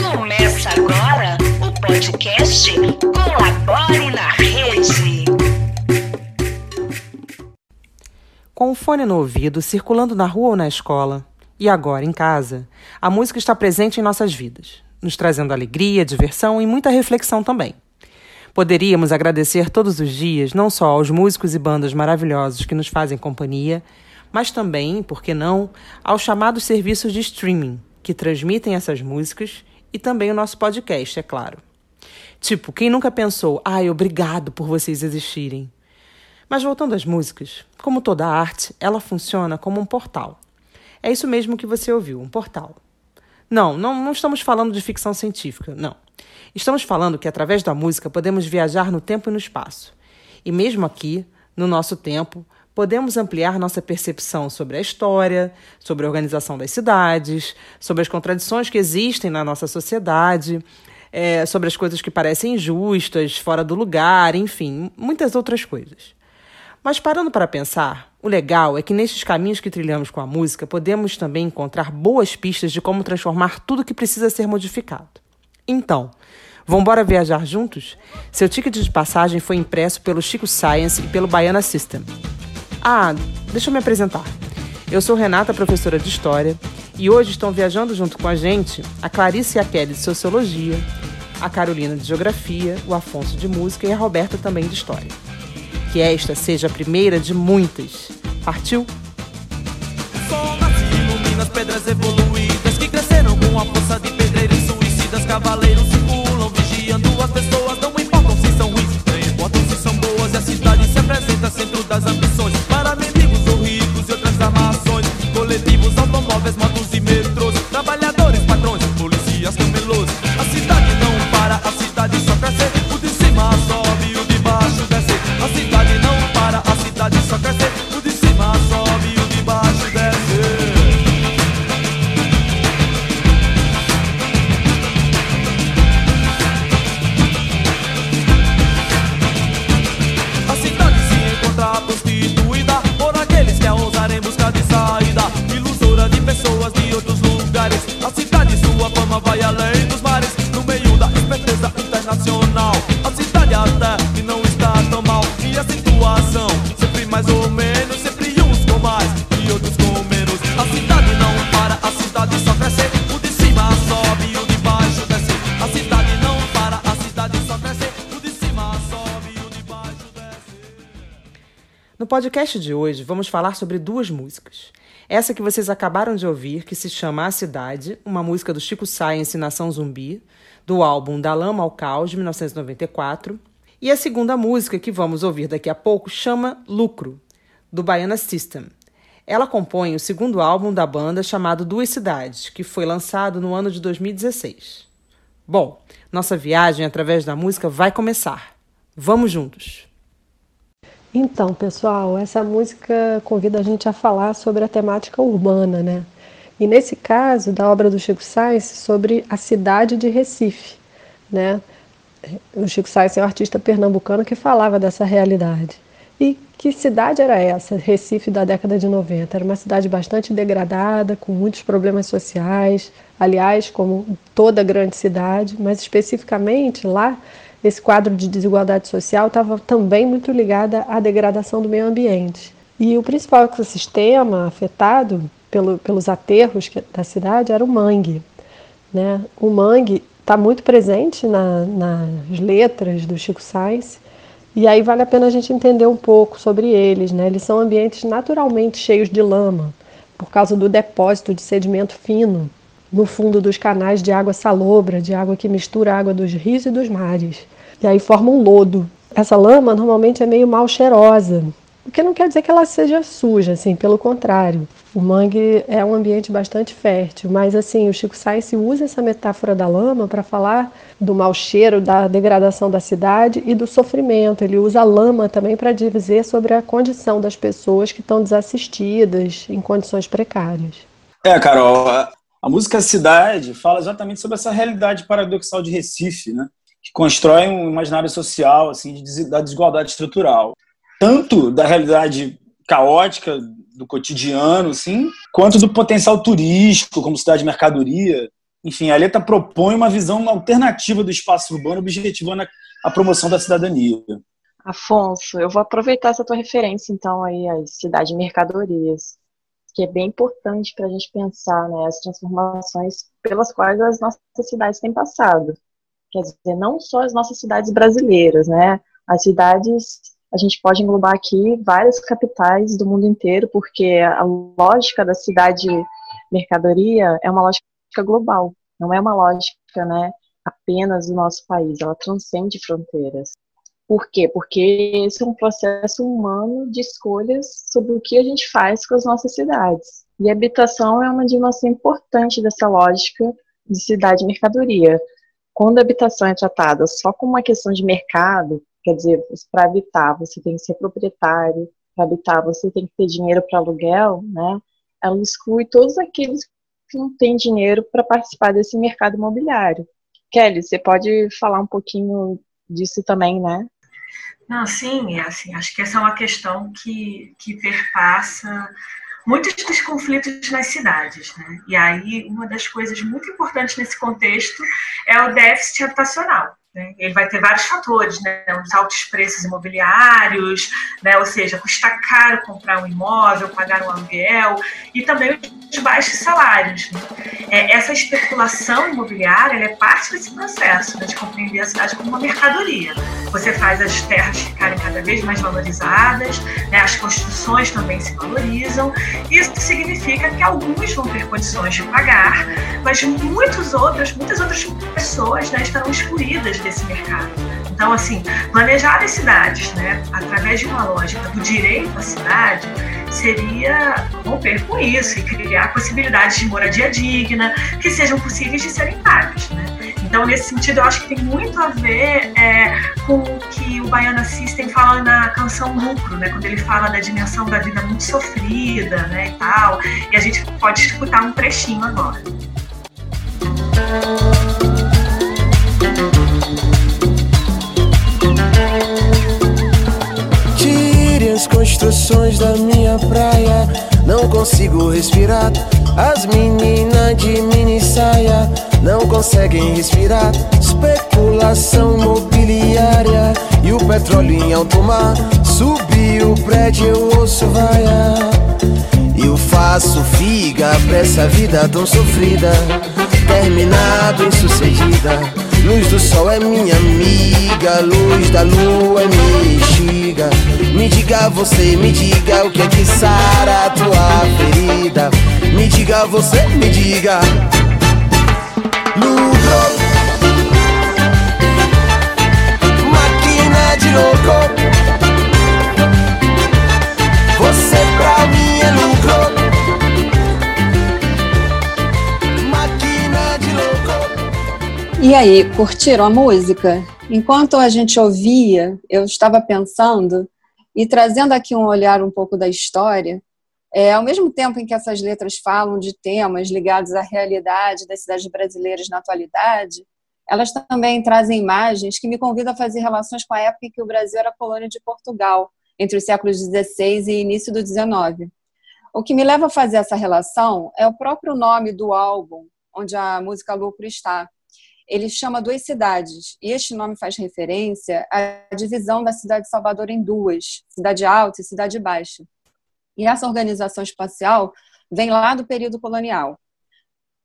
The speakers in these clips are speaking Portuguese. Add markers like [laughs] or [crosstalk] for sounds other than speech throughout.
Começa agora o podcast Colabore na. Com o fone no ouvido, circulando na rua ou na escola, e agora em casa, a música está presente em nossas vidas, nos trazendo alegria, diversão e muita reflexão também. Poderíamos agradecer todos os dias não só aos músicos e bandas maravilhosos que nos fazem companhia, mas também, por que não, aos chamados serviços de streaming, que transmitem essas músicas e também o nosso podcast, é claro. Tipo, quem nunca pensou, ai, obrigado por vocês existirem. Mas voltando às músicas, como toda arte, ela funciona como um portal. É isso mesmo que você ouviu, um portal. Não, não, não estamos falando de ficção científica, não. Estamos falando que através da música podemos viajar no tempo e no espaço. E mesmo aqui, no nosso tempo, podemos ampliar nossa percepção sobre a história, sobre a organização das cidades, sobre as contradições que existem na nossa sociedade, é, sobre as coisas que parecem injustas, fora do lugar, enfim, muitas outras coisas. Mas parando para pensar, o legal é que nesses caminhos que trilhamos com a música, podemos também encontrar boas pistas de como transformar tudo que precisa ser modificado. Então, vamos embora viajar juntos? Seu ticket de passagem foi impresso pelo Chico Science e pelo Baiana System. Ah, deixa eu me apresentar. Eu sou Renata, professora de História, e hoje estão viajando junto com a gente a Clarice e a Kelly de Sociologia, a Carolina de Geografia, o Afonso de Música e a Roberta também de História. Que esta seja a primeira de muitas. Partiu? Pedras evoluídas que cresceram com a força de pedreiros suicidas. Cavaleiros circulam, vigiando as pessoas. Não importam se são ruins, nem importam se são boas. E a cidade se apresenta centro das ambições. Podcast de hoje, vamos falar sobre duas músicas. Essa que vocês acabaram de ouvir, que se chama A Cidade, uma música do Chico Science Nação Zumbi, do álbum Da Lama ao Caos, de 1994. E a segunda música que vamos ouvir daqui a pouco chama Lucro, do Baiana System. Ela compõe o segundo álbum da banda chamado Duas Cidades, que foi lançado no ano de 2016. Bom, nossa viagem através da música vai começar. Vamos juntos! Então, pessoal, essa música convida a gente a falar sobre a temática urbana, né? E nesse caso, da obra do Chico Sainz, sobre a cidade de Recife, né? O Chico Sainz é um artista pernambucano que falava dessa realidade. E que cidade era essa, Recife da década de 90? Era uma cidade bastante degradada, com muitos problemas sociais, aliás, como toda grande cidade, mas especificamente lá esse quadro de desigualdade social estava também muito ligado à degradação do meio ambiente. E o principal ecossistema afetado pelo, pelos aterros da cidade era o mangue. Né? O mangue está muito presente na- nas letras do Chico Sainz, e aí vale a pena a gente entender um pouco sobre eles. Né? Eles são ambientes naturalmente cheios de lama, por causa do depósito de sedimento fino no fundo dos canais de água salobra, de água que mistura a água dos rios e dos mares. E aí forma um lodo. Essa lama normalmente é meio mal cheirosa, o que não quer dizer que ela seja suja, assim, pelo contrário. O mangue é um ambiente bastante fértil, mas assim, o Chico Sainz usa essa metáfora da lama para falar do mau cheiro, da degradação da cidade e do sofrimento. Ele usa a lama também para dizer sobre a condição das pessoas que estão desassistidas, em condições precárias. É, Carol, a, a música Cidade fala exatamente sobre essa realidade paradoxal de Recife, né? Que constrói um imaginário social assim de, da desigualdade estrutural. Tanto da realidade caótica do cotidiano, assim, quanto do potencial turístico como cidade de mercadoria. Enfim, a letra propõe uma visão alternativa do espaço urbano, objetivando a promoção da cidadania. Afonso, eu vou aproveitar essa tua referência, então, aí, às cidades de mercadorias, que é bem importante para a gente pensar né, as transformações pelas quais as nossas cidades têm passado. Quer dizer, não só as nossas cidades brasileiras, né? As cidades, a gente pode englobar aqui várias capitais do mundo inteiro, porque a lógica da cidade mercadoria é uma lógica global, não é uma lógica, né, apenas do nosso país, ela transcende fronteiras. Por quê? Porque esse é um processo humano de escolhas sobre o que a gente faz com as nossas cidades. E a habitação é uma dimensão importante dessa lógica de cidade-mercadoria. Quando a habitação é tratada só como uma questão de mercado, quer dizer, para habitar você tem que ser proprietário, para habitar você tem que ter dinheiro para aluguel, né? Ela exclui todos aqueles que não têm dinheiro para participar desse mercado imobiliário. Kelly, você pode falar um pouquinho disso também, né? Não, sim, é assim, acho que essa é uma questão que, que perpassa muitos dos conflitos nas cidades. Né? E aí, uma das coisas muito importantes nesse contexto é o déficit habitacional. Né? Ele vai ter vários fatores, né? os altos preços imobiliários, né? ou seja, custa caro comprar um imóvel, pagar um aluguel, e também os baixos salários. Né? É, essa especulação imobiliária é parte desse processo né? de compreender a cidade como uma mercadoria. Você faz as terras ficarem cada vez mais valorizadas, né? as construções também se valorizam. Isso significa que alguns vão ter condições de pagar, mas muitos outros, muitas outras pessoas né, estarão excluídas desse mercado. Então, assim, planejar as cidades, né, através de uma lógica do direito à cidade, seria romper com isso e criar possibilidades de moradia digna que sejam possíveis de serem pagas, né? Então, nesse sentido, eu acho que tem muito a ver é, com o que o Baiana System fala na canção Lucro, né? Quando ele fala da dimensão da vida muito sofrida, né, e tal. E a gente pode escutar um trechinho agora. As construções da minha praia. Não consigo respirar. As meninas de mini saia não conseguem respirar. Especulação mobiliária e o petróleo em alto mar. Subi o prédio, eu ouço vaiar. Eu faço figa pra essa vida tão sofrida. Terminar bem sucedida. Luz do sol é minha amiga, luz da lua é mexiga. Me diga você, me diga o que é que sara a tua ferida. Me diga você, me diga. Lucro, máquina de louco. Você pra mim é lucro. E aí, curtiram a música? Enquanto a gente ouvia, eu estava pensando e trazendo aqui um olhar um pouco da história. É, ao mesmo tempo em que essas letras falam de temas ligados à realidade das cidades brasileiras na atualidade, elas também trazem imagens que me convidam a fazer relações com a época em que o Brasil era colônia de Portugal, entre os séculos XVI e início do XIX. O que me leva a fazer essa relação é o próprio nome do álbum, onde a música Lucro está, ele chama duas cidades, e este nome faz referência à divisão da cidade de Salvador em duas, cidade alta e cidade baixa. E essa organização espacial vem lá do período colonial.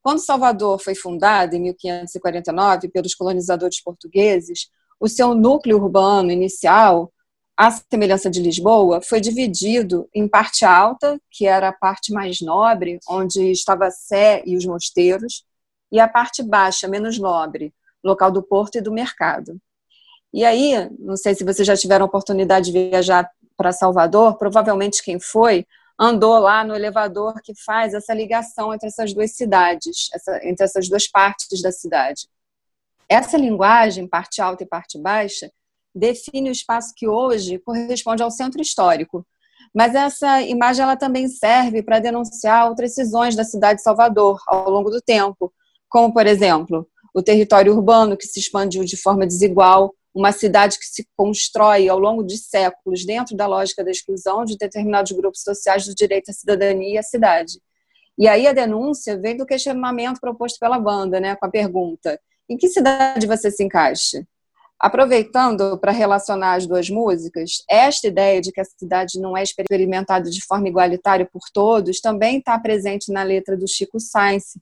Quando Salvador foi fundada, em 1549, pelos colonizadores portugueses, o seu núcleo urbano inicial, à semelhança de Lisboa, foi dividido em parte alta, que era a parte mais nobre, onde estava a Sé e os mosteiros, e a parte baixa, menos nobre, local do porto e do mercado. E aí, não sei se vocês já tiveram oportunidade de viajar para Salvador, provavelmente quem foi andou lá no elevador que faz essa ligação entre essas duas cidades, essa, entre essas duas partes da cidade. Essa linguagem, parte alta e parte baixa, define o espaço que hoje corresponde ao centro histórico. Mas essa imagem ela também serve para denunciar outras cisões da cidade de Salvador ao longo do tempo, como, por exemplo, o território urbano que se expandiu de forma desigual, uma cidade que se constrói ao longo de séculos dentro da lógica da exclusão de determinados grupos sociais do direito à cidadania e à cidade. E aí a denúncia vem do questionamento proposto pela banda, né, com a pergunta: em que cidade você se encaixa? Aproveitando para relacionar as duas músicas, esta ideia de que a cidade não é experimentada de forma igualitária por todos também está presente na letra do Chico Sainz,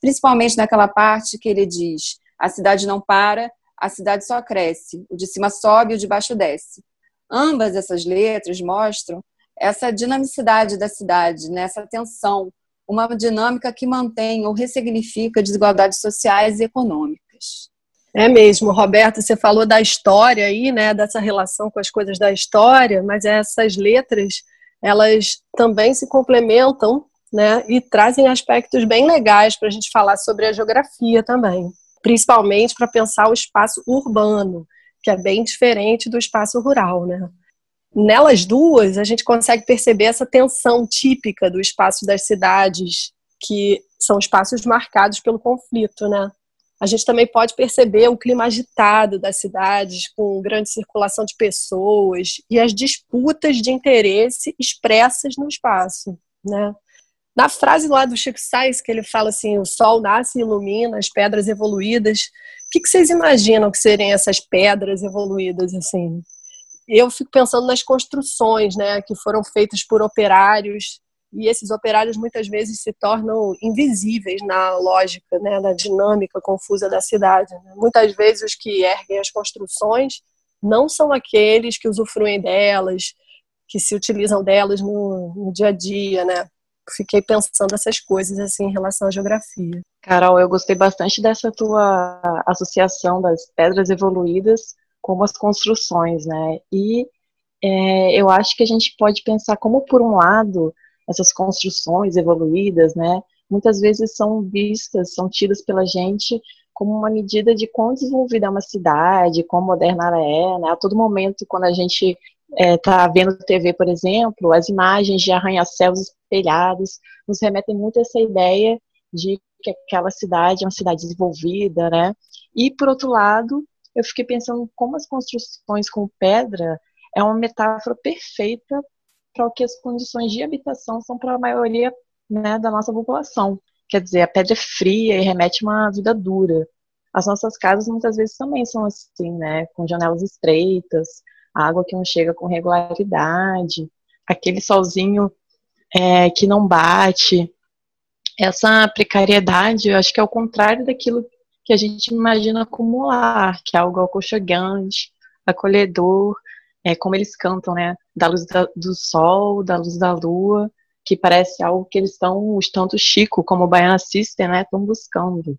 principalmente naquela parte que ele diz: a cidade não para, a cidade só cresce, o de cima sobe o de baixo desce. Ambas essas letras mostram essa dinamicidade da cidade, né? tensão, uma dinâmica que mantém ou ressignifica desigualdades sociais e econômicas. É mesmo, Roberto, você falou da história aí, né, dessa relação com as coisas da história, mas essas letras, elas também se complementam, né, e trazem aspectos bem legais para a gente falar sobre a geografia também, principalmente para pensar o espaço urbano, que é bem diferente do espaço rural, né. Nelas duas, a gente consegue perceber essa tensão típica do espaço das cidades, que são espaços marcados pelo conflito, né? A gente também pode perceber o clima agitado das cidades, com grande circulação de pessoas e as disputas de interesse expressas no espaço. Né? Na frase lá do Chico Sainz, que ele fala assim: o sol nasce e ilumina as pedras evoluídas. O que, que vocês imaginam que seriam essas pedras evoluídas? assim? Eu fico pensando nas construções né, que foram feitas por operários e esses operários muitas vezes se tornam invisíveis na lógica, né, na dinâmica confusa da cidade. Né? Muitas vezes os que erguem as construções não são aqueles que usufruem delas, que se utilizam delas no, no dia a dia, né? Fiquei pensando essas coisas assim em relação à geografia. Carol, eu gostei bastante dessa tua associação das pedras evoluídas com as construções, né? E é, eu acho que a gente pode pensar como, por um lado, essas construções evoluídas, né, muitas vezes são vistas, são tidas pela gente como uma medida de quão desenvolvida é uma cidade, quão moderna ela é, né? A todo momento, quando a gente está é, vendo TV, por exemplo, as imagens de arranha-céus espelhados nos remetem muito a essa ideia de que aquela cidade é uma cidade desenvolvida, né? E, por outro lado, eu fiquei pensando como as construções com pedra é uma metáfora perfeita para o que as condições de habitação são para a maioria né, da nossa população. Quer dizer, a pedra é fria e remete a uma vida dura. As nossas casas muitas vezes também são assim, né, com janelas estreitas, água que não chega com regularidade, aquele solzinho é, que não bate. Essa precariedade, eu acho que é o contrário daquilo que a gente imagina acumular, que é algo aconchegante, acolhedor, é, como eles cantam, né? Da luz da, do sol, da luz da lua, que parece algo que eles estão, tanto Chico como o Baiana System, né? Estão buscando.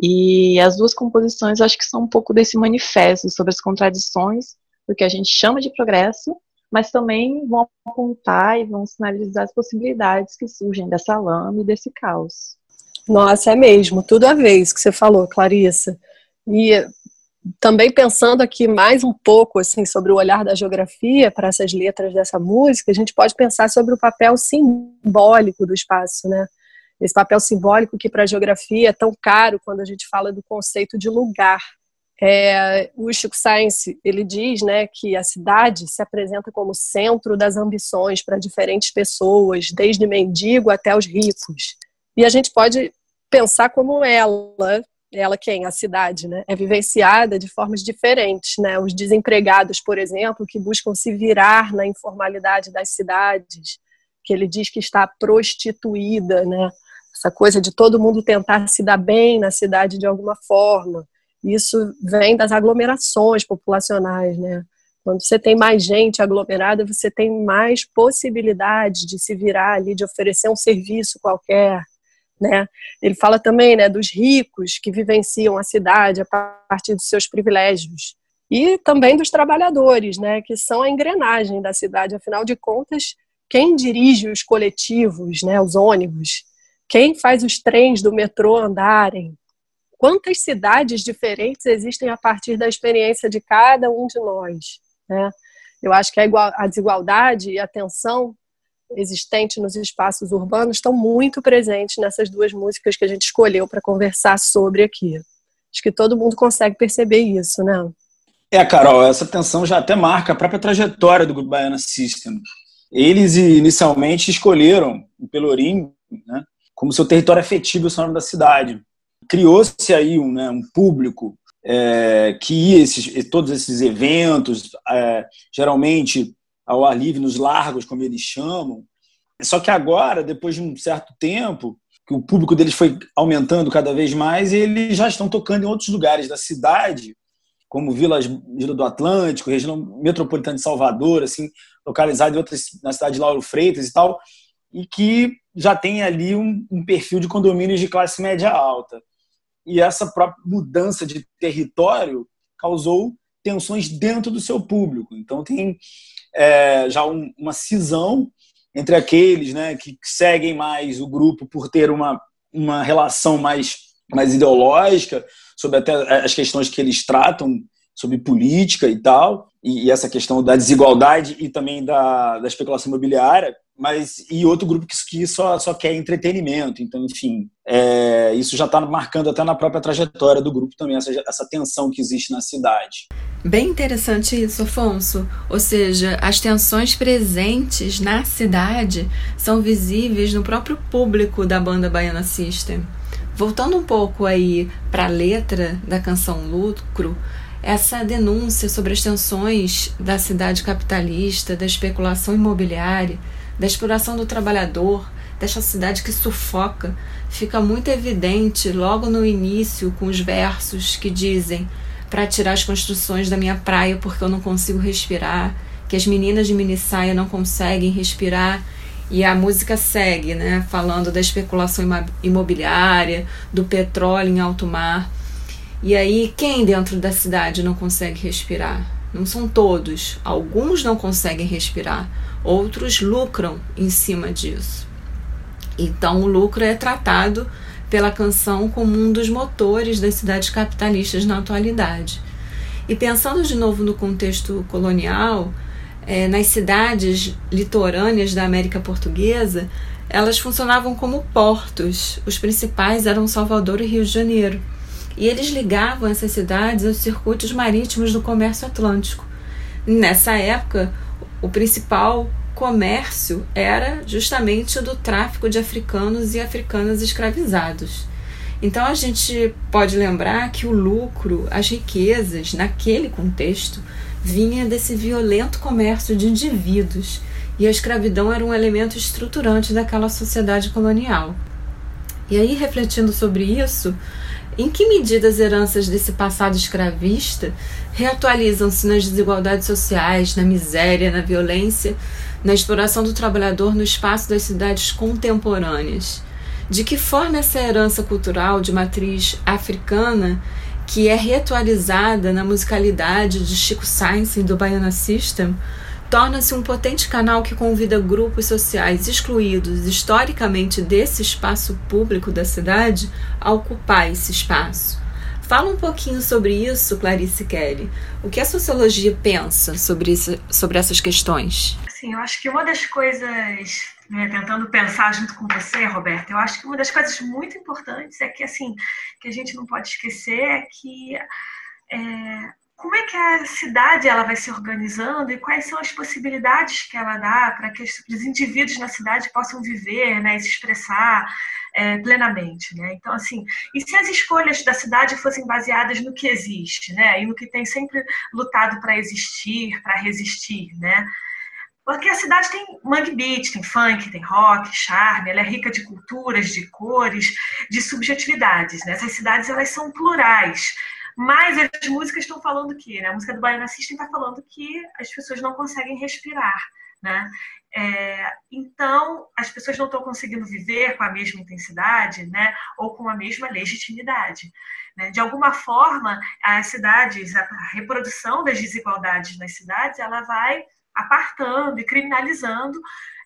E as duas composições acho que são um pouco desse manifesto sobre as contradições do que a gente chama de progresso, mas também vão apontar e vão sinalizar as possibilidades que surgem dessa lama e desse caos. Nossa, é mesmo, tudo a ver isso que você falou, Clarissa. E também pensando aqui mais um pouco assim sobre o olhar da geografia para essas letras dessa música, a gente pode pensar sobre o papel simbólico do espaço, né? Esse papel simbólico que para a geografia é tão caro quando a gente fala do conceito de lugar. É, o Chico Sainz ele diz, né, que a cidade se apresenta como centro das ambições para diferentes pessoas, desde mendigo até os ricos. E a gente pode pensar como ela ela quem? A cidade, né? É vivenciada de formas diferentes, né? Os desempregados, por exemplo, que buscam se virar na informalidade das cidades, que ele diz que está prostituída, né? Essa coisa de todo mundo tentar se dar bem na cidade de alguma forma. Isso vem das aglomerações populacionais, né? Quando você tem mais gente aglomerada, você tem mais possibilidade de se virar ali, de oferecer um serviço qualquer, né? Ele fala também né, dos ricos que vivenciam a cidade a partir dos seus privilégios e também dos trabalhadores, né, que são a engrenagem da cidade. Afinal de contas, quem dirige os coletivos, né, os ônibus, quem faz os trens do metrô andarem, quantas cidades diferentes existem a partir da experiência de cada um de nós. Né? Eu acho que a, igual, a desigualdade e a tensão existente nos espaços urbanos estão muito presentes nessas duas músicas que a gente escolheu para conversar sobre aqui. Acho que todo mundo consegue perceber isso, né? É, Carol, essa tensão já até marca a própria trajetória do Grupo Baiana System. Eles inicialmente escolheram o Pelourinho né, como seu território afetivo o nome da cidade. Criou-se aí um, né, um público é, que ia esses, todos esses eventos, é, geralmente ao ar livre, nos largos, como eles chamam. Só que agora, depois de um certo tempo, que o público deles foi aumentando cada vez mais, eles já estão tocando em outros lugares da cidade, como Vila, Vila do Atlântico, região metropolitana de Salvador, assim, localizado em outras, na cidade de Lauro Freitas e tal, e que já tem ali um, um perfil de condomínios de classe média alta. E essa própria mudança de território causou tensões dentro do seu público. Então tem é, já um, uma cisão entre aqueles né, que seguem mais o grupo por ter uma, uma relação mais, mais ideológica sobre até as questões que eles tratam sobre política e tal, e, e essa questão da desigualdade e também da, da especulação imobiliária, mas e outro grupo que, que só, só quer entretenimento. Então, enfim, é, isso já está marcando até na própria trajetória do grupo também, essa, essa tensão que existe na cidade. Bem interessante isso, Afonso. Ou seja, as tensões presentes na cidade são visíveis no próprio público da banda Baiana System. Voltando um pouco aí para a letra da canção Lucro, essa denúncia sobre as tensões da cidade capitalista, da especulação imobiliária, da exploração do trabalhador, dessa cidade que sufoca, fica muito evidente logo no início com os versos que dizem para tirar as construções da minha praia porque eu não consigo respirar, que as meninas de mini saia não conseguem respirar. E a música segue, né, falando da especulação imobiliária, do petróleo em alto mar. E aí, quem dentro da cidade não consegue respirar? Não são todos. Alguns não conseguem respirar, outros lucram em cima disso. Então, o lucro é tratado pela canção como um dos motores das cidades capitalistas na atualidade. E pensando de novo no contexto colonial, é, nas cidades litorâneas da América Portuguesa, elas funcionavam como portos. Os principais eram Salvador e Rio de Janeiro. E eles ligavam essas cidades aos circuitos marítimos do comércio atlântico. Nessa época, o principal comércio era justamente o do tráfico de africanos e africanas escravizados. Então a gente pode lembrar que o lucro, as riquezas, naquele contexto, vinha desse violento comércio de indivíduos, e a escravidão era um elemento estruturante daquela sociedade colonial. E aí, refletindo sobre isso, em que medida as heranças desse passado escravista reatualizam-se nas desigualdades sociais, na miséria, na violência, na exploração do trabalhador no espaço das cidades contemporâneas? De que forma essa herança cultural de matriz africana, que é reatualizada na musicalidade de Chico Sainz e do Baiana System, torna-se um potente canal que convida grupos sociais excluídos historicamente desse espaço público da cidade a ocupar esse espaço. Fala um pouquinho sobre isso, Clarice Kelly. O que a sociologia pensa sobre, isso, sobre essas questões? Sim, eu acho que uma das coisas, né, tentando pensar junto com você, Roberta, eu acho que uma das coisas muito importantes é que assim que a gente não pode esquecer é que é, como é que a cidade ela vai se organizando e quais são as possibilidades que ela dá para que os indivíduos na cidade possam viver, né, e se expressar é, plenamente, né? Então, assim, e se as escolhas da cidade fossem baseadas no que existe, né, e no que tem sempre lutado para existir, para resistir, né? Porque a cidade tem mangue beat, tem funk, tem rock, charme, ela é rica de culturas, de cores, de subjetividades, né? Essas cidades elas são plurais. Mas as músicas estão falando que, né? A música do Baiana System está falando que as pessoas não conseguem respirar, né? É, então, as pessoas não estão conseguindo viver com a mesma intensidade, né? Ou com a mesma legitimidade. Né? De alguma forma, as cidades, a reprodução das desigualdades nas cidades, ela vai apartando e criminalizando,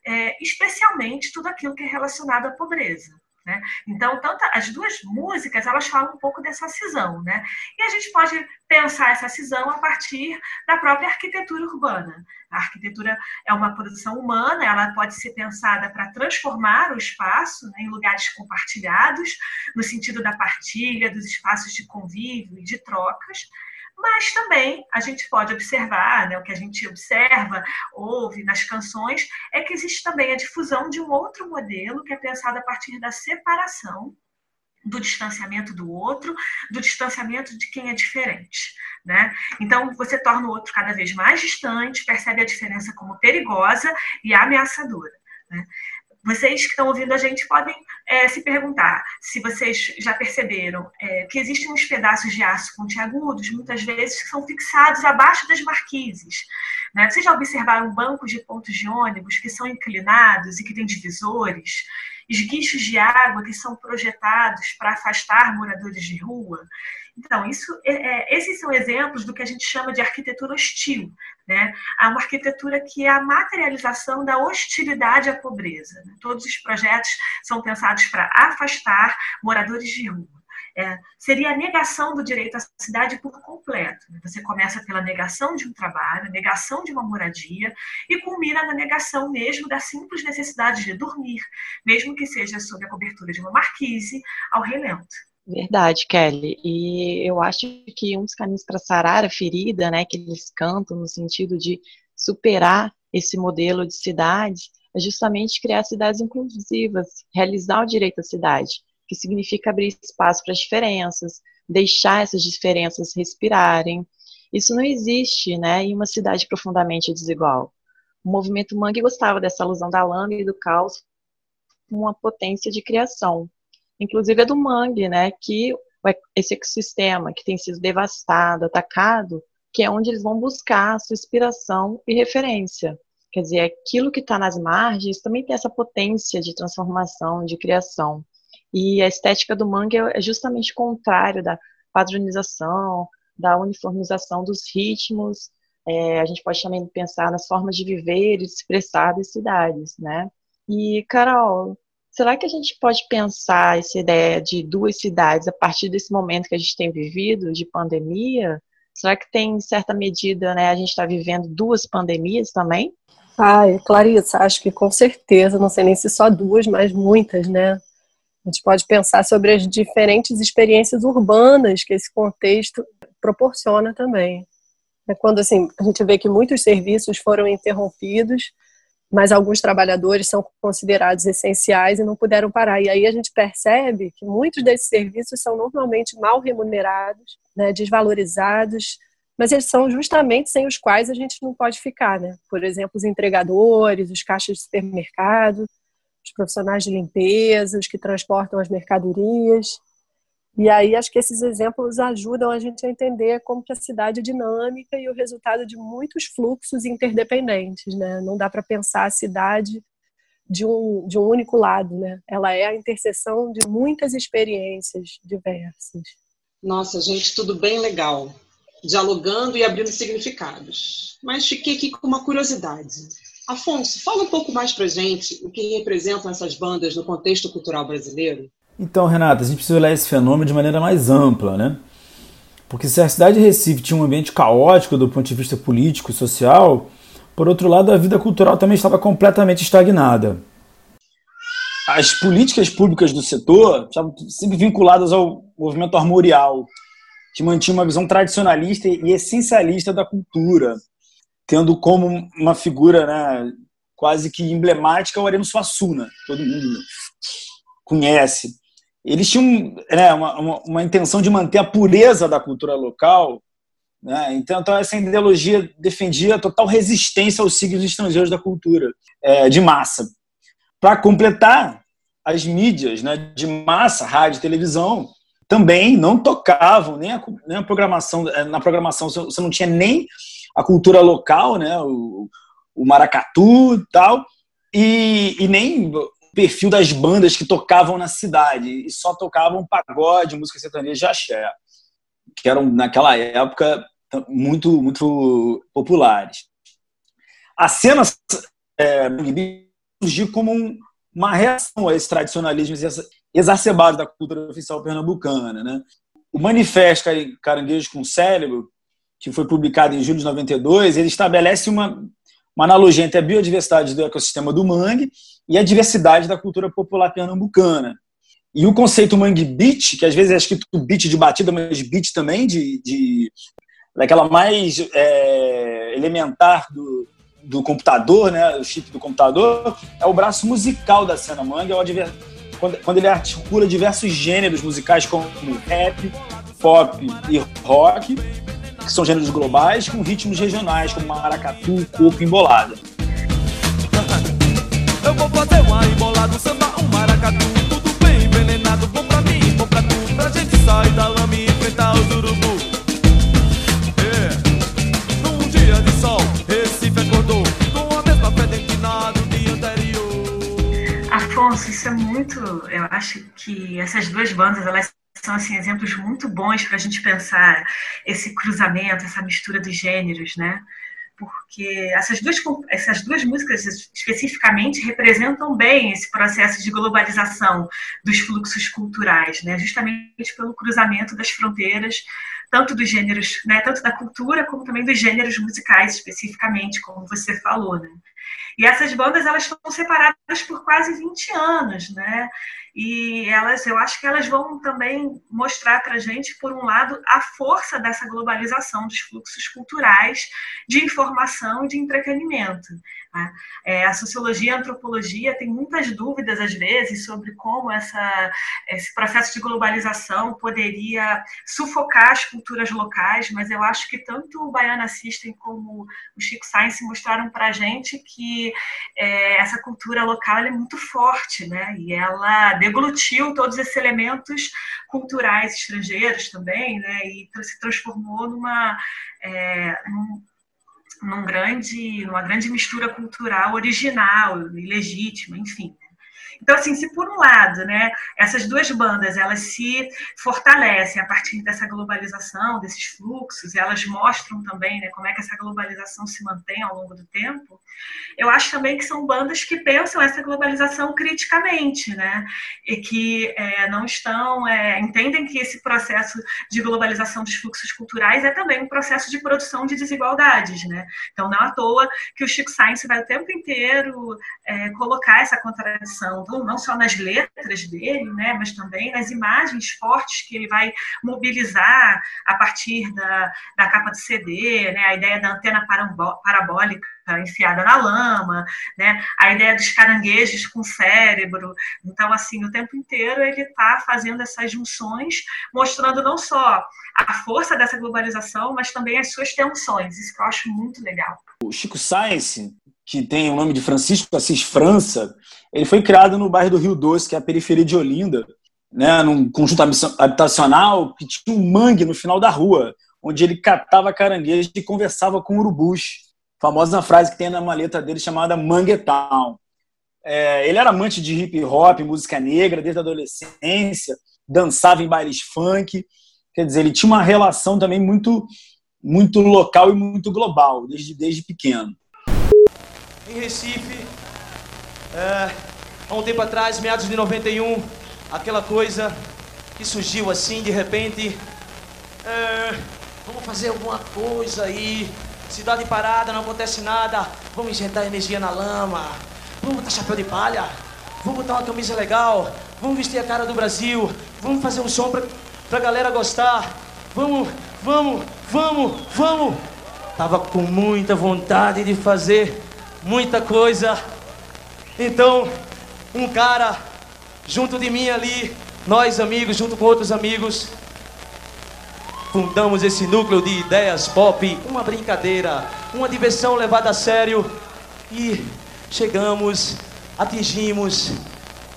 é, especialmente tudo aquilo que é relacionado à pobreza. Né? Então, tanto as duas músicas elas falam um pouco dessa cisão, né? E a gente pode pensar essa cisão a partir da própria arquitetura urbana. A arquitetura é uma produção humana, ela pode ser pensada para transformar o espaço né, em lugares compartilhados, no sentido da partilha, dos espaços de convívio e de trocas, mas também a gente pode observar, né, o que a gente observa, ouve nas canções, é que existe também a difusão de um outro modelo que é pensado a partir da separação do distanciamento do outro, do distanciamento de quem é diferente. Né? Então, você torna o outro cada vez mais distante, percebe a diferença como perigosa e ameaçadora. Né? Vocês que estão ouvindo a gente podem é, se perguntar se vocês já perceberam é, que existem uns pedaços de aço pontiagudos, muitas vezes, que são fixados abaixo das marquises. Né? Vocês já observaram bancos de pontos de ônibus que são inclinados e que têm divisores? Esguichos de água que são projetados para afastar moradores de rua. Então, isso, é, é, esses são exemplos do que a gente chama de arquitetura hostil. Né? É uma arquitetura que é a materialização da hostilidade à pobreza. Né? Todos os projetos são pensados para afastar moradores de rua é, seria a negação do direito à cidade por completo. Né? Você começa pela negação de um trabalho, negação de uma moradia e culmina na negação mesmo da simples necessidade de dormir, mesmo que seja sob a cobertura de uma marquise ao relento. Verdade, Kelly. E eu acho que um dos caminhos para sarar a ferida, né, que eles cantam no sentido de superar esse modelo de cidade, é justamente criar cidades inclusivas, realizar o direito à cidade que significa abrir espaço para as diferenças, deixar essas diferenças respirarem. Isso não existe né, em uma cidade profundamente desigual. O movimento Mangue gostava dessa alusão da lama e do caos como uma potência de criação. Inclusive é do mangue, né, que esse ecossistema que tem sido devastado, atacado, que é onde eles vão buscar a sua inspiração e referência. Quer dizer, aquilo que está nas margens também tem essa potência de transformação, de criação. E a estética do manga é justamente o contrário da padronização, da uniformização dos ritmos. É, a gente pode também pensar nas formas de viver e de expressar das cidades, né? E, Carol, será que a gente pode pensar essa ideia de duas cidades a partir desse momento que a gente tem vivido, de pandemia? Será que tem, em certa medida, né, a gente está vivendo duas pandemias também? Ai, Clarissa, acho que com certeza, não sei nem se só duas, mas muitas, né? A gente pode pensar sobre as diferentes experiências urbanas que esse contexto proporciona também. É quando assim a gente vê que muitos serviços foram interrompidos, mas alguns trabalhadores são considerados essenciais e não puderam parar. E aí a gente percebe que muitos desses serviços são normalmente mal remunerados, né, desvalorizados, mas eles são justamente sem os quais a gente não pode ficar, né? Por exemplo, os entregadores, os caixas de supermercado, os profissionais de limpeza, os que transportam as mercadorias. E aí acho que esses exemplos ajudam a gente a entender como que a cidade é dinâmica e o resultado de muitos fluxos interdependentes, né? Não dá para pensar a cidade de um, de um único lado, né? Ela é a interseção de muitas experiências diversas. Nossa, gente, tudo bem legal. Dialogando e abrindo significados. Mas fiquei aqui com uma curiosidade. Afonso, fala um pouco mais para gente o que representam essas bandas no contexto cultural brasileiro. Então, Renata, a gente precisa olhar esse fenômeno de maneira mais ampla, né? Porque se a cidade de Recife tinha um ambiente caótico do ponto de vista político e social, por outro lado, a vida cultural também estava completamente estagnada. As políticas públicas do setor estavam sempre vinculadas ao movimento armorial, que mantinha uma visão tradicionalista e essencialista da cultura, tendo como uma figura né, quase que emblemática o Areno Suassuna, todo mundo conhece. Eles tinham né, uma, uma, uma, intenção de manter a pureza da cultura local, né? então, então, essa ideologia defendia a total resistência aos signos estrangeiros da cultura é, de massa. Para completar, as mídias né, de massa, rádio televisão, também não tocavam nem a, nem a programação, na programação você não tinha nem a cultura local, né? O, o maracatu e tal, e, e nem o perfil das bandas que tocavam na cidade, e só tocavam pagode, música sertaneja axé, que eram naquela época muito, muito populares. A cena é, surgiu como um, uma reação a esse tradicionalismo exacerbado da cultura oficial pernambucana. Né? O Manifesto Caranguejos com Cérebro que foi publicado em julho de 92, ele estabelece uma, uma analogia entre a biodiversidade do ecossistema do mangue e a diversidade da cultura popular pernambucana. E o conceito mangue beat, que às vezes é escrito beat de batida, mas beat também de, de daquela mais é, elementar do, do computador, né, o chip do computador, é o braço musical da cena manga, é quando, quando ele articula diversos gêneros musicais como rap, pop e rock, que são gêneros globais, com ritmos regionais como maracatu, coco e embolada. [laughs] Eu vou fazer uma embolada, um samba, um maracatu, tudo bem envenenado, bom pra mim, bom pra tu, pra gente sair da lama e enfrentar os urubu. É, num dia de sol, Recife acordou com a mesma fé dentinada do dia anterior. Afonso, isso é muito. Eu acho que essas duas bandas elas são assim exemplos muito bons para a gente pensar esse cruzamento, essa mistura dos gêneros, né? Porque essas duas, essas duas músicas especificamente representam bem esse processo de globalização dos fluxos culturais, né? Justamente pelo cruzamento das fronteiras, tanto dos gêneros, né? Tanto da cultura como também dos gêneros musicais especificamente, como você falou, né? E essas bandas elas estão separadas por quase 20 anos, né? E elas, eu acho que elas vão também mostrar para a gente, por um lado, a força dessa globalização dos fluxos culturais de informação e de entretenimento. Né? É, a sociologia e a antropologia têm muitas dúvidas, às vezes, sobre como essa, esse processo de globalização poderia sufocar as culturas locais, mas eu acho que tanto o Baiana System como o Chico Science mostraram para a gente que é, essa cultura local é muito forte, né? E ela deglutiu todos esses elementos culturais estrangeiros também, né? E se transformou numa, é, num, num grande, numa grande mistura cultural original e legítima, enfim. Então, assim, se por um lado, né, essas duas bandas elas se fortalecem a partir dessa globalização, desses fluxos, elas mostram também, né, como é que essa globalização se mantém ao longo do tempo. Eu acho também que são bandas que pensam essa globalização criticamente, né, e que é, não estão, é, entendem que esse processo de globalização dos fluxos culturais é também um processo de produção de desigualdades, né. Então, não à toa que o Chico Science vai o tempo inteiro é, colocar essa contradição não só nas letras dele, né, mas também nas imagens fortes que ele vai mobilizar a partir da, da capa do CD, né, a ideia da antena parabólica enfiada na lama, né, a ideia dos caranguejos com cérebro. Então, assim, o tempo inteiro ele está fazendo essas junções, mostrando não só a força dessa globalização, mas também as suas tensões. Isso que eu acho muito legal. O Chico Science, que tem o nome de Francisco Assis França, ele foi criado no bairro do Rio Doce, que é a periferia de Olinda, né, num conjunto habitacional que tinha um mangue no final da rua, onde ele catava caranguejo e conversava com urubus. Famosa frase que tem na maleta dele chamada Manguetown. É, ele era amante de hip hop, música negra, desde a adolescência, dançava em bailes funk. Quer dizer, ele tinha uma relação também muito, muito local e muito global, desde, desde pequeno em Recife, é, há um tempo atrás, meados de 91, aquela coisa que surgiu assim de repente. É, vamos fazer alguma coisa aí. Cidade parada, não acontece nada. Vamos injetar energia na lama. Vamos botar chapéu de palha. Vamos botar uma camisa legal. Vamos vestir a cara do Brasil. Vamos fazer um som pra, pra galera gostar. Vamos, vamos, vamos, vamos. Tava com muita vontade de fazer muita coisa. Então, um cara junto de mim ali, nós amigos, junto com outros amigos, fundamos esse núcleo de ideias pop, uma brincadeira, uma diversão levada a sério e chegamos, atingimos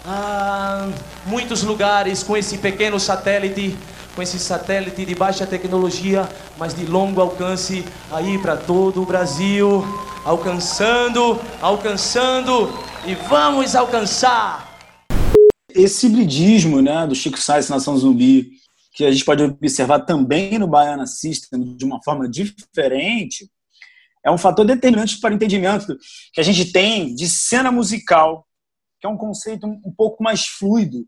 ah, muitos lugares com esse pequeno satélite com esse satélite de baixa tecnologia, mas de longo alcance, aí para todo o Brasil, alcançando, alcançando e vamos alcançar. Esse hibridismo né, do Chico Sainz Nação Zumbi, que a gente pode observar também no Baiana System de uma forma diferente, é um fator determinante para o entendimento que a gente tem de cena musical, que é um conceito um pouco mais fluido,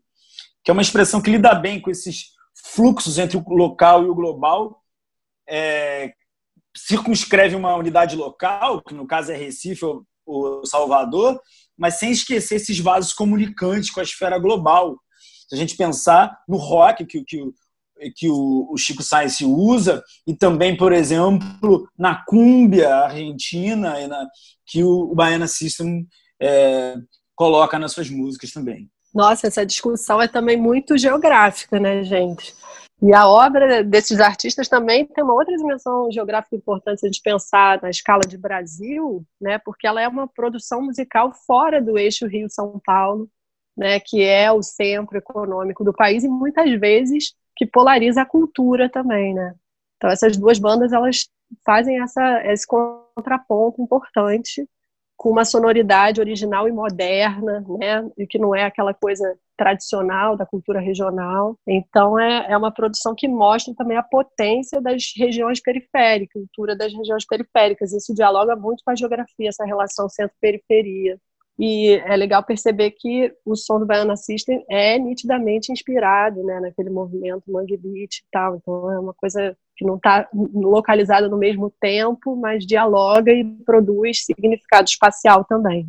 que é uma expressão que lida bem com esses fluxos entre o local e o global, é, circunscreve uma unidade local, que no caso é Recife ou, ou Salvador, mas sem esquecer esses vasos comunicantes com a esfera global. Se a gente pensar no rock, que, que que o, o Chico Sainz usa, e também, por exemplo, na cúmbia argentina, na, que o, o Baiana System é, coloca nas suas músicas também. Nossa, essa discussão é também muito geográfica, né, gente? E a obra desses artistas também tem uma outra dimensão geográfica importante a gente pensar na escala de Brasil, né? Porque ela é uma produção musical fora do eixo Rio-São Paulo, né? Que é o centro econômico do país e muitas vezes que polariza a cultura também, né? Então essas duas bandas elas fazem essa, esse contraponto importante com uma sonoridade original e moderna, né? E que não é aquela coisa tradicional da cultura regional. Então é, é uma produção que mostra também a potência das regiões periféricas, cultura das regiões periféricas. Isso dialoga muito com a geografia, essa relação centro-periferia. E é legal perceber que o som do Baiana System é nitidamente inspirado né, naquele movimento Mangue Beat e tal. Então é uma coisa que não está localizada no mesmo tempo, mas dialoga e produz significado espacial também.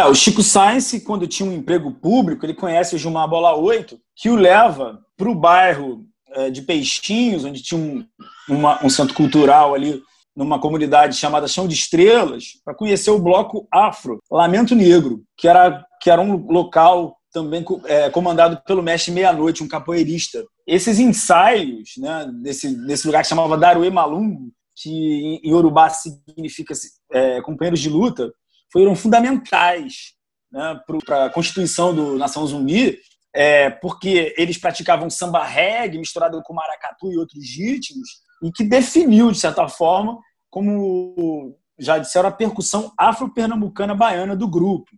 É, o Chico Sainz, quando tinha um emprego público, ele conhece o Gilmar Bola 8, que o leva para o bairro é, de Peixinhos, onde tinha um, uma, um centro cultural ali numa comunidade chamada Chão de Estrelas, para conhecer o bloco Afro, Lamento Negro, que era, que era um local também é, comandado pelo mestre Meia-Noite, um capoeirista. Esses ensaios, né, desse, desse lugar que chamava Daruê Malungo, que em Yorubá significa é, companheiros de luta, foram fundamentais né, para a constituição do Nação Zumbi, é, porque eles praticavam samba reggae misturado com maracatu e outros ritmos, e que definiu, de certa forma, como já disseram, a percussão afro-pernambucana baiana do grupo.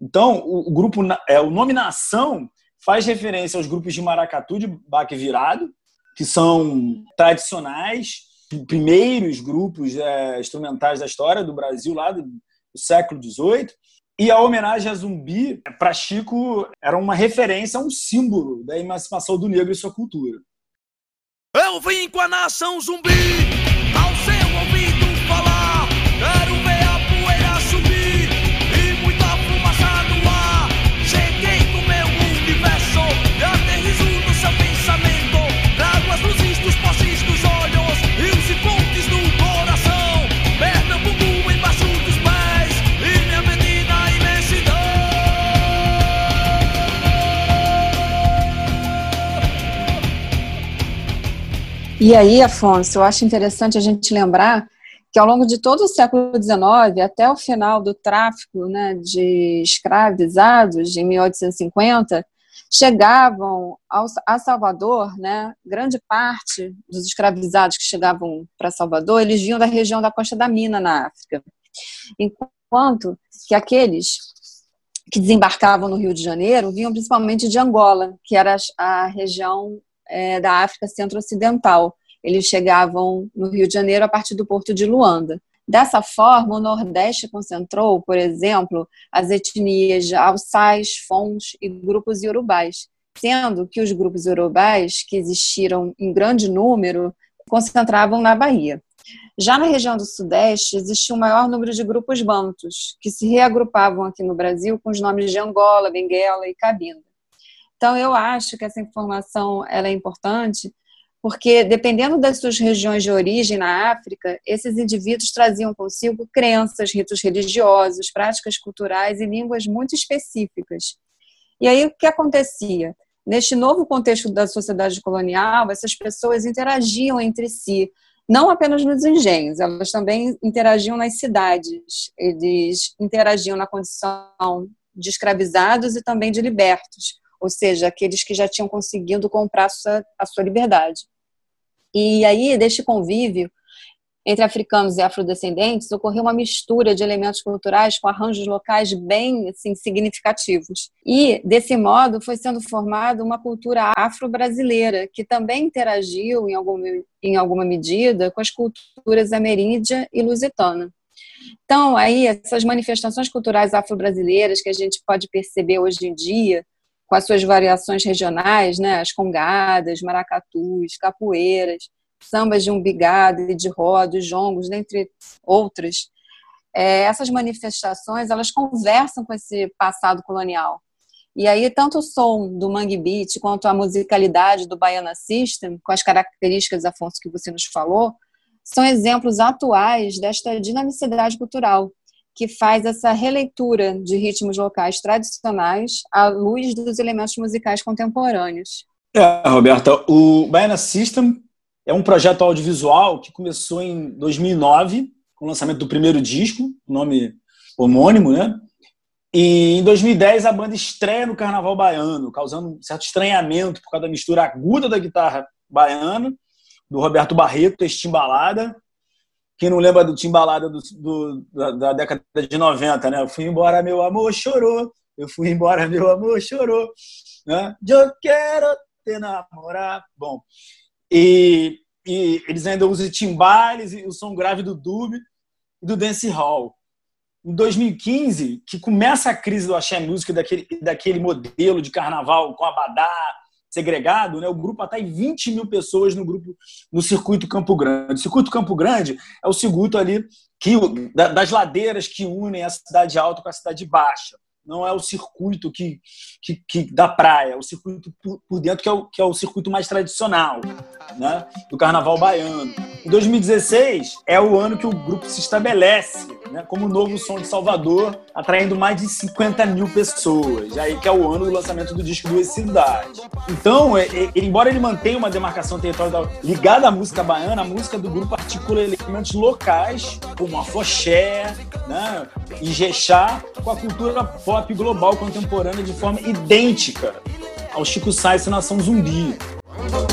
Então, o, grupo, é, o nome Nação faz referência aos grupos de maracatu de baque virado, que são tradicionais, primeiros grupos é, instrumentais da história do Brasil, lá do, do século XVIII. E a homenagem a Zumbi, para Chico, era uma referência, um símbolo da emancipação do negro e sua cultura. Eu vim com a nação zumbi, E aí, Afonso, eu acho interessante a gente lembrar que ao longo de todo o século XIX, até o final do tráfico né, de escravizados, em 1850, chegavam ao, a Salvador, né, grande parte dos escravizados que chegavam para Salvador, eles vinham da região da Costa da Mina, na África. Enquanto que aqueles que desembarcavam no Rio de Janeiro vinham principalmente de Angola, que era a região é, da África Centro-Ocidental. Eles chegavam no Rio de Janeiro a partir do porto de Luanda. Dessa forma, o Nordeste concentrou, por exemplo, as etnias Alçais, Fons e grupos iorubais, sendo que os grupos iorubais, que existiram em grande número, concentravam na Bahia. Já na região do Sudeste, existia um maior número de grupos bantus, que se reagrupavam aqui no Brasil com os nomes de Angola, Benguela e Cabinda. Então, eu acho que essa informação ela é importante, porque dependendo das suas regiões de origem na África, esses indivíduos traziam consigo crenças, ritos religiosos, práticas culturais e línguas muito específicas. E aí, o que acontecia? Neste novo contexto da sociedade colonial, essas pessoas interagiam entre si, não apenas nos engenhos, elas também interagiam nas cidades, eles interagiam na condição de escravizados e também de libertos ou seja, aqueles que já tinham conseguido comprar a sua, a sua liberdade. E aí, deste convívio entre africanos e afrodescendentes, ocorreu uma mistura de elementos culturais com arranjos locais bem assim, significativos. E, desse modo, foi sendo formada uma cultura afro-brasileira, que também interagiu, em alguma, em alguma medida, com as culturas ameríndia e lusitana. Então, aí, essas manifestações culturais afro-brasileiras que a gente pode perceber hoje em dia, com as suas variações regionais, né, as congadas, maracatus, capoeiras, sambas de umbigada e de roda, jongos, dentre outras. É, essas manifestações, elas conversam com esse passado colonial. E aí, tanto o som do Mangue Beat quanto a musicalidade do Baiana System, com as características, Afonso, que você nos falou, são exemplos atuais desta dinamicidade cultural, que faz essa releitura de ritmos locais tradicionais à luz dos elementos musicais contemporâneos. É, Roberta, o Baiana System é um projeto audiovisual que começou em 2009, com o lançamento do primeiro disco, nome homônimo, né? E em 2010 a banda estreia no Carnaval Baiano, causando um certo estranhamento por causa da mistura aguda da guitarra baiana, do Roberto Barreto, este Timbalada. Quem não lembra do Timbalada do, do, da, da, década de 90, né? Eu fui embora, meu amor chorou. Eu fui embora, [laughs] meu amor chorou. Né? Eu quero te namorar. Bom, e, e eles ainda usam timbales e o som grave do dub e do dance hall em 2015, que começa a crise do axé música daquele, daquele modelo de carnaval com abadá segregado, né? o grupo atrai 20 mil pessoas no grupo no circuito Campo Grande. O circuito Campo Grande é o circuito ali que, das ladeiras que unem a cidade alta com a cidade baixa não é o circuito que, que, que da praia, é o circuito por, por, dentro que é, o, que é o circuito mais tradicional né, do carnaval baiano. Em 2016 é o ano que o grupo se estabelece né, como novo som de Salvador, atraindo mais de 50 mil pessoas, aí que é o ano do lançamento do disco Duas Cidades. Então, é, é, embora ele mantenha uma demarcação territorial ligada à música baiana, a música do grupo articula elementos locais, como a foché, né, e jexá, com a cultura pop global contemporânea de forma idêntica ao Chico Sainz e Nação Zumbi. Zulu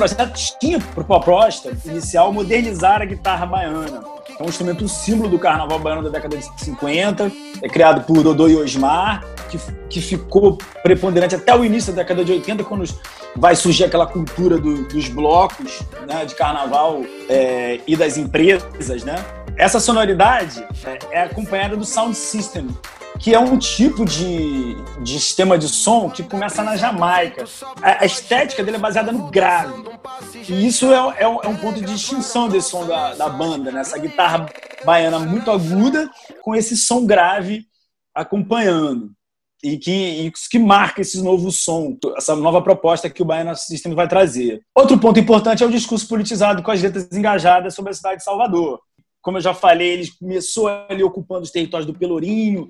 projeto tinha por proposta inicial modernizar a guitarra baiana. É um instrumento símbolo do carnaval baiano da década de 50, é criado por Dodô e Osmar, que, que ficou preponderante até o início da década de 80, quando vai surgir aquela cultura do, dos blocos né, de carnaval é, e das empresas. Né? Essa sonoridade é, é acompanhada do sound system, que é um tipo de, de sistema de som que começa na Jamaica. A, a estética dele é baseada no grave. E isso é, é, um, é um ponto de distinção desse som da, da banda, né? essa guitarra baiana muito aguda com esse som grave acompanhando. E que, e que marca esse novo som, essa nova proposta que o Baiana System vai trazer. Outro ponto importante é o discurso politizado com as letras engajadas sobre a cidade de Salvador como eu já falei, ele começou ali ocupando os territórios do Pelourinho,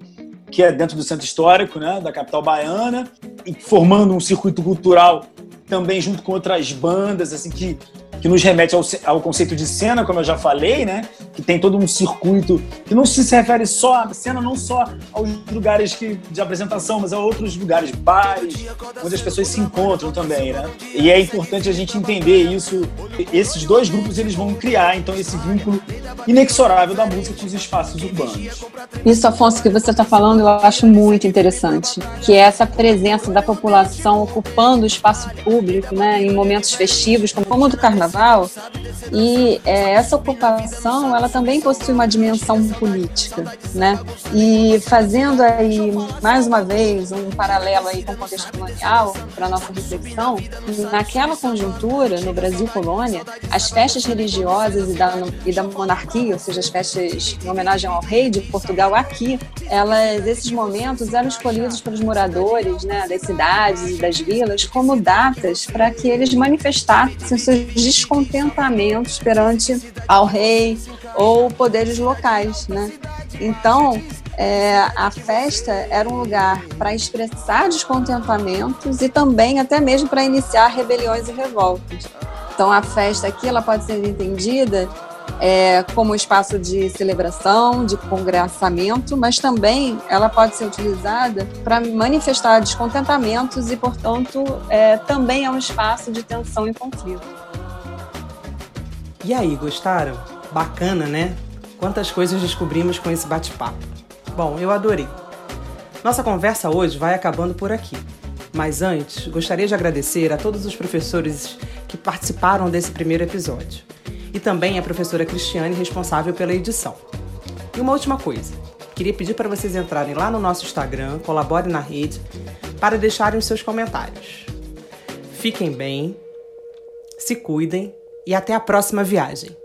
que é dentro do centro histórico, né, da capital baiana, e formando um circuito cultural também junto com outras bandas, assim que que nos remete ao, ao, conceito de cena, como eu já falei, né? Que tem todo um circuito que não se refere só a cena, não só aos lugares que, de apresentação, mas a outros lugares, bares, onde as pessoas se encontram também, né? E é importante a gente entender isso. Esses dois grupos eles vão criar então esse vínculo inexorável da música com os espaços urbanos. Isso, Afonso, que você está falando, eu acho muito interessante, que é essa presença da população ocupando o espaço público, né? Em momentos festivos, como o do Carnaval carnaval e é, essa ocupação ela também possui uma dimensão política, né? E fazendo aí mais uma vez um paralelo aí com o contexto colonial para nossa reflexão, naquela conjuntura no Brasil colônia, as festas religiosas e da, e da monarquia, ou seja, as festas em homenagem ao rei de Portugal aqui, elas esses momentos eram escolhidos pelos moradores, né, das cidades e das vilas como datas para que eles manifestassem seus descontentamentos perante ao rei ou poderes locais, né? Então, é, a festa era um lugar para expressar descontentamentos e também até mesmo para iniciar rebeliões e revoltas. Então, a festa aqui ela pode ser entendida é, como espaço de celebração, de congressamento, mas também ela pode ser utilizada para manifestar descontentamentos e, portanto, é, também é um espaço de tensão e conflito. E aí, gostaram? Bacana, né? Quantas coisas descobrimos com esse bate-papo. Bom, eu adorei. Nossa conversa hoje vai acabando por aqui. Mas antes, gostaria de agradecer a todos os professores que participaram desse primeiro episódio. e também a professora Cristiane, responsável pela edição. E uma última coisa, queria pedir para vocês entrarem lá no nosso Instagram, colabore na rede, para deixarem os seus comentários. Fiquem bem, se cuidem e até a próxima viagem.